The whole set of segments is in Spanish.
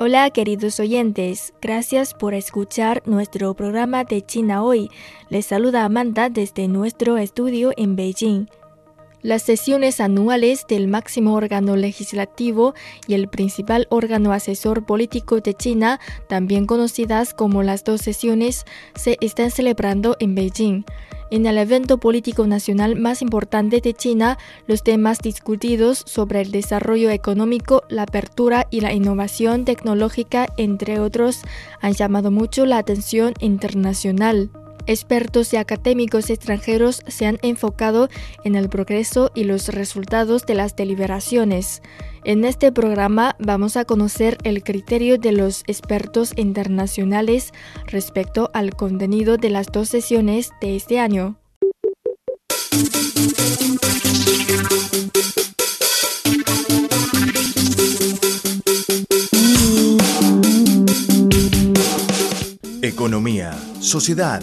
Hola queridos oyentes, gracias por escuchar nuestro programa de China hoy. Les saluda Amanda desde nuestro estudio en Beijing. Las sesiones anuales del máximo órgano legislativo y el principal órgano asesor político de China, también conocidas como las dos sesiones, se están celebrando en Beijing. En el evento político nacional más importante de China, los temas discutidos sobre el desarrollo económico, la apertura y la innovación tecnológica, entre otros, han llamado mucho la atención internacional. Expertos y académicos extranjeros se han enfocado en el progreso y los resultados de las deliberaciones. En este programa vamos a conocer el criterio de los expertos internacionales respecto al contenido de las dos sesiones de este año. Economía, sociedad,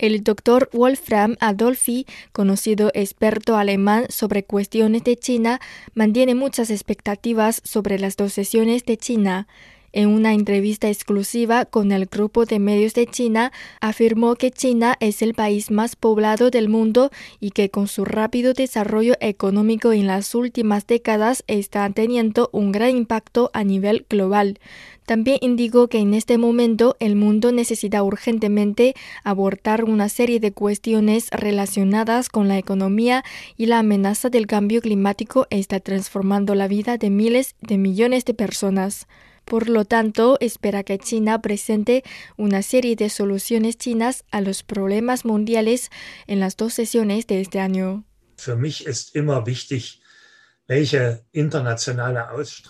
El doctor Wolfram Adolfi, conocido experto alemán sobre cuestiones de China, mantiene muchas expectativas sobre las dos sesiones de China. En una entrevista exclusiva con el grupo de medios de China, afirmó que China es el país más poblado del mundo y que con su rápido desarrollo económico en las últimas décadas está teniendo un gran impacto a nivel global. También indicó que en este momento el mundo necesita urgentemente abordar una serie de cuestiones relacionadas con la economía y la amenaza del cambio climático está transformando la vida de miles de millones de personas. Por lo tanto, espera que China presente una serie de soluciones chinas a los problemas mundiales en las dos sesiones de este año.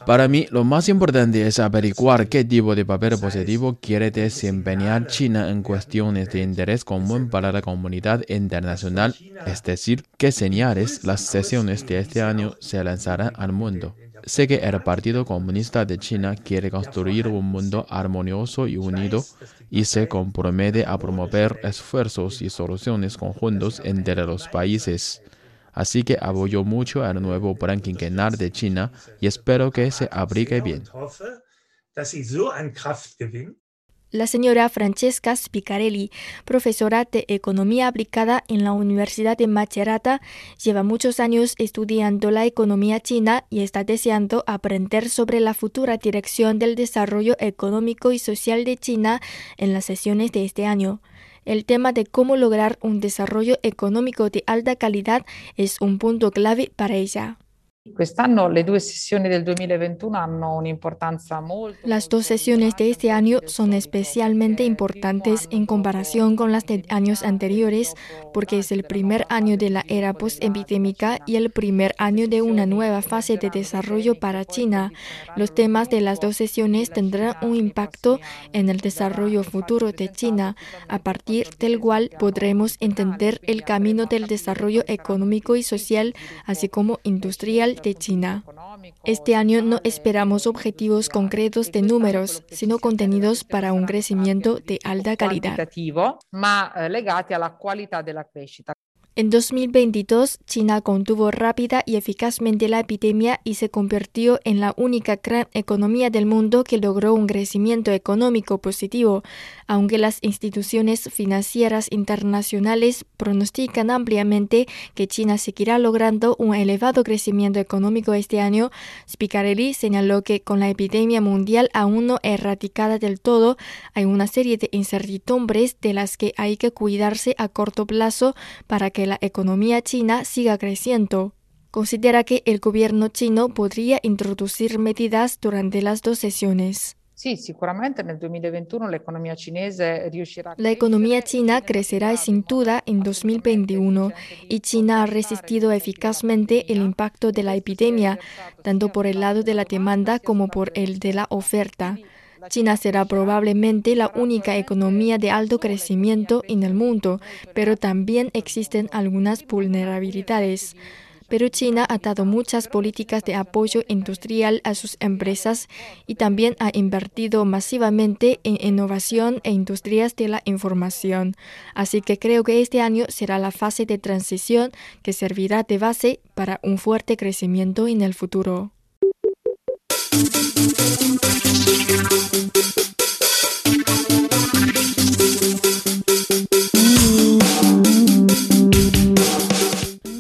Para mí, lo más importante es averiguar qué tipo de papel positivo quiere desempeñar China en cuestiones de interés común para la comunidad internacional, es decir, qué señales las sesiones de este año se lanzarán al mundo. Sé que el Partido Comunista de China quiere construir un mundo armonioso y unido y se compromete a promover esfuerzos y soluciones conjuntos entre los países. Así que apoyo mucho al nuevo plan quinquenal de China y espero que se aplique bien. La señora Francesca Spicarelli, profesora de Economía Aplicada en la Universidad de Macerata, lleva muchos años estudiando la economía china y está deseando aprender sobre la futura dirección del desarrollo económico y social de China en las sesiones de este año. El tema de cómo lograr un desarrollo económico de alta calidad es un punto clave para ella. Las dos sesiones de este año son especialmente importantes en comparación con las de años anteriores porque es el primer año de la era postepidémica y el primer año de una nueva fase de desarrollo para China. Los temas de las dos sesiones tendrán un impacto en el desarrollo futuro de China, a partir del cual podremos entender el camino del desarrollo económico y social, así como industrial de China. Este año no esperamos objetivos concretos de números, sino contenidos para un crecimiento de alta calidad. En 2022, China contuvo rápida y eficazmente la epidemia y se convirtió en la única gran economía del mundo que logró un crecimiento económico positivo, aunque las instituciones financieras internacionales pronostican ampliamente que China seguirá logrando un elevado crecimiento económico este año. Spicarelli señaló que con la epidemia mundial aún no erradicada del todo, hay una serie de incertidumbres de las que hay que cuidarse a corto plazo para que la economía china siga creciendo. Considera que el gobierno chino podría introducir medidas durante las dos sesiones. Sí, seguramente en el 2021 la economía La economía china crecerá sin duda en 2021 y China ha resistido eficazmente el impacto de la epidemia, tanto por el lado de la demanda como por el de la oferta. China será probablemente la única economía de alto crecimiento en el mundo, pero también existen algunas vulnerabilidades. Pero China ha dado muchas políticas de apoyo industrial a sus empresas y también ha invertido masivamente en innovación e industrias de la información. Así que creo que este año será la fase de transición que servirá de base para un fuerte crecimiento en el futuro.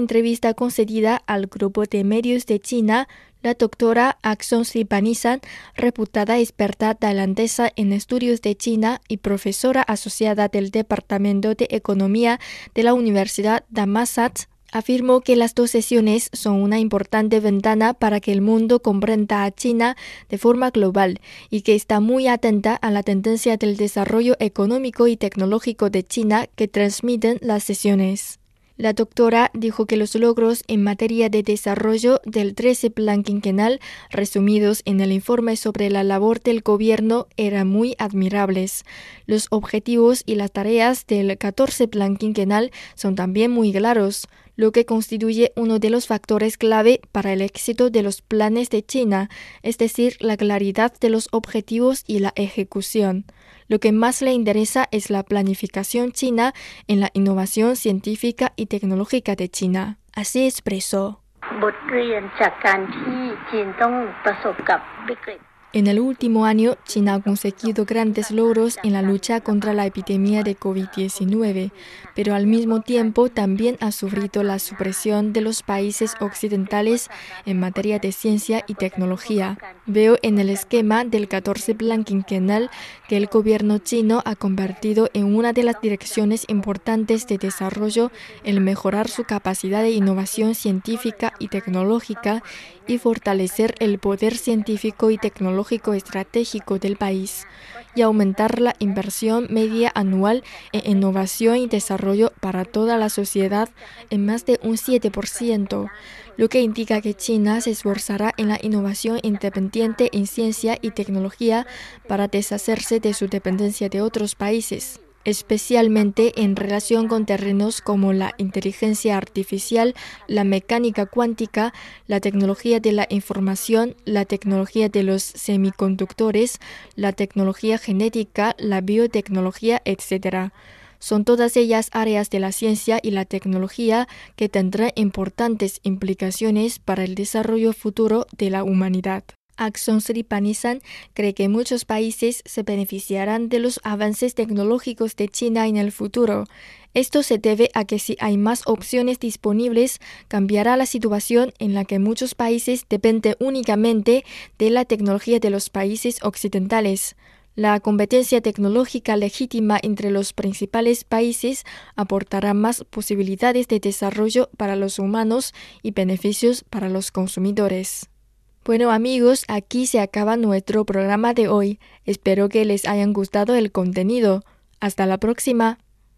Entrevista concedida al grupo de medios de China, la doctora Axon Sripanisan, reputada experta tailandesa en estudios de China y profesora asociada del Departamento de Economía de la Universidad Dhammasat, afirmó que las dos sesiones son una importante ventana para que el mundo comprenda a China de forma global y que está muy atenta a la tendencia del desarrollo económico y tecnológico de China que transmiten las sesiones. La doctora dijo que los logros en materia de desarrollo del 13 Plan Quinquenal, resumidos en el informe sobre la labor del gobierno, eran muy admirables. Los objetivos y las tareas del 14 Plan Quinquenal son también muy claros, lo que constituye uno de los factores clave para el éxito de los planes de China, es decir, la claridad de los objetivos y la ejecución. Lo que más le interesa es la planificación china en la innovación científica y tecnológica de China. Así expresó. En el último año, China ha conseguido grandes logros en la lucha contra la epidemia de COVID-19, pero al mismo tiempo también ha sufrido la supresión de los países occidentales en materia de ciencia y tecnología. Veo en el esquema del 14 Plan Quinquenal que el gobierno chino ha convertido en una de las direcciones importantes de desarrollo el mejorar su capacidad de innovación científica y tecnológica y fortalecer el poder científico y tecnológico estratégico del país y aumentar la inversión media anual en innovación y desarrollo para toda la sociedad en más de un 7%, lo que indica que China se esforzará en la innovación independiente en ciencia y tecnología para deshacerse de su dependencia de otros países. Especialmente en relación con terrenos como la inteligencia artificial, la mecánica cuántica, la tecnología de la información, la tecnología de los semiconductores, la tecnología genética, la biotecnología, etc. Son todas ellas áreas de la ciencia y la tecnología que tendrán importantes implicaciones para el desarrollo futuro de la humanidad. Axon Sripanisan cree que muchos países se beneficiarán de los avances tecnológicos de China en el futuro. Esto se debe a que si hay más opciones disponibles, cambiará la situación en la que muchos países dependen únicamente de la tecnología de los países occidentales. La competencia tecnológica legítima entre los principales países aportará más posibilidades de desarrollo para los humanos y beneficios para los consumidores. Bueno amigos, aquí se acaba nuestro programa de hoy. Espero que les hayan gustado el contenido. Hasta la próxima.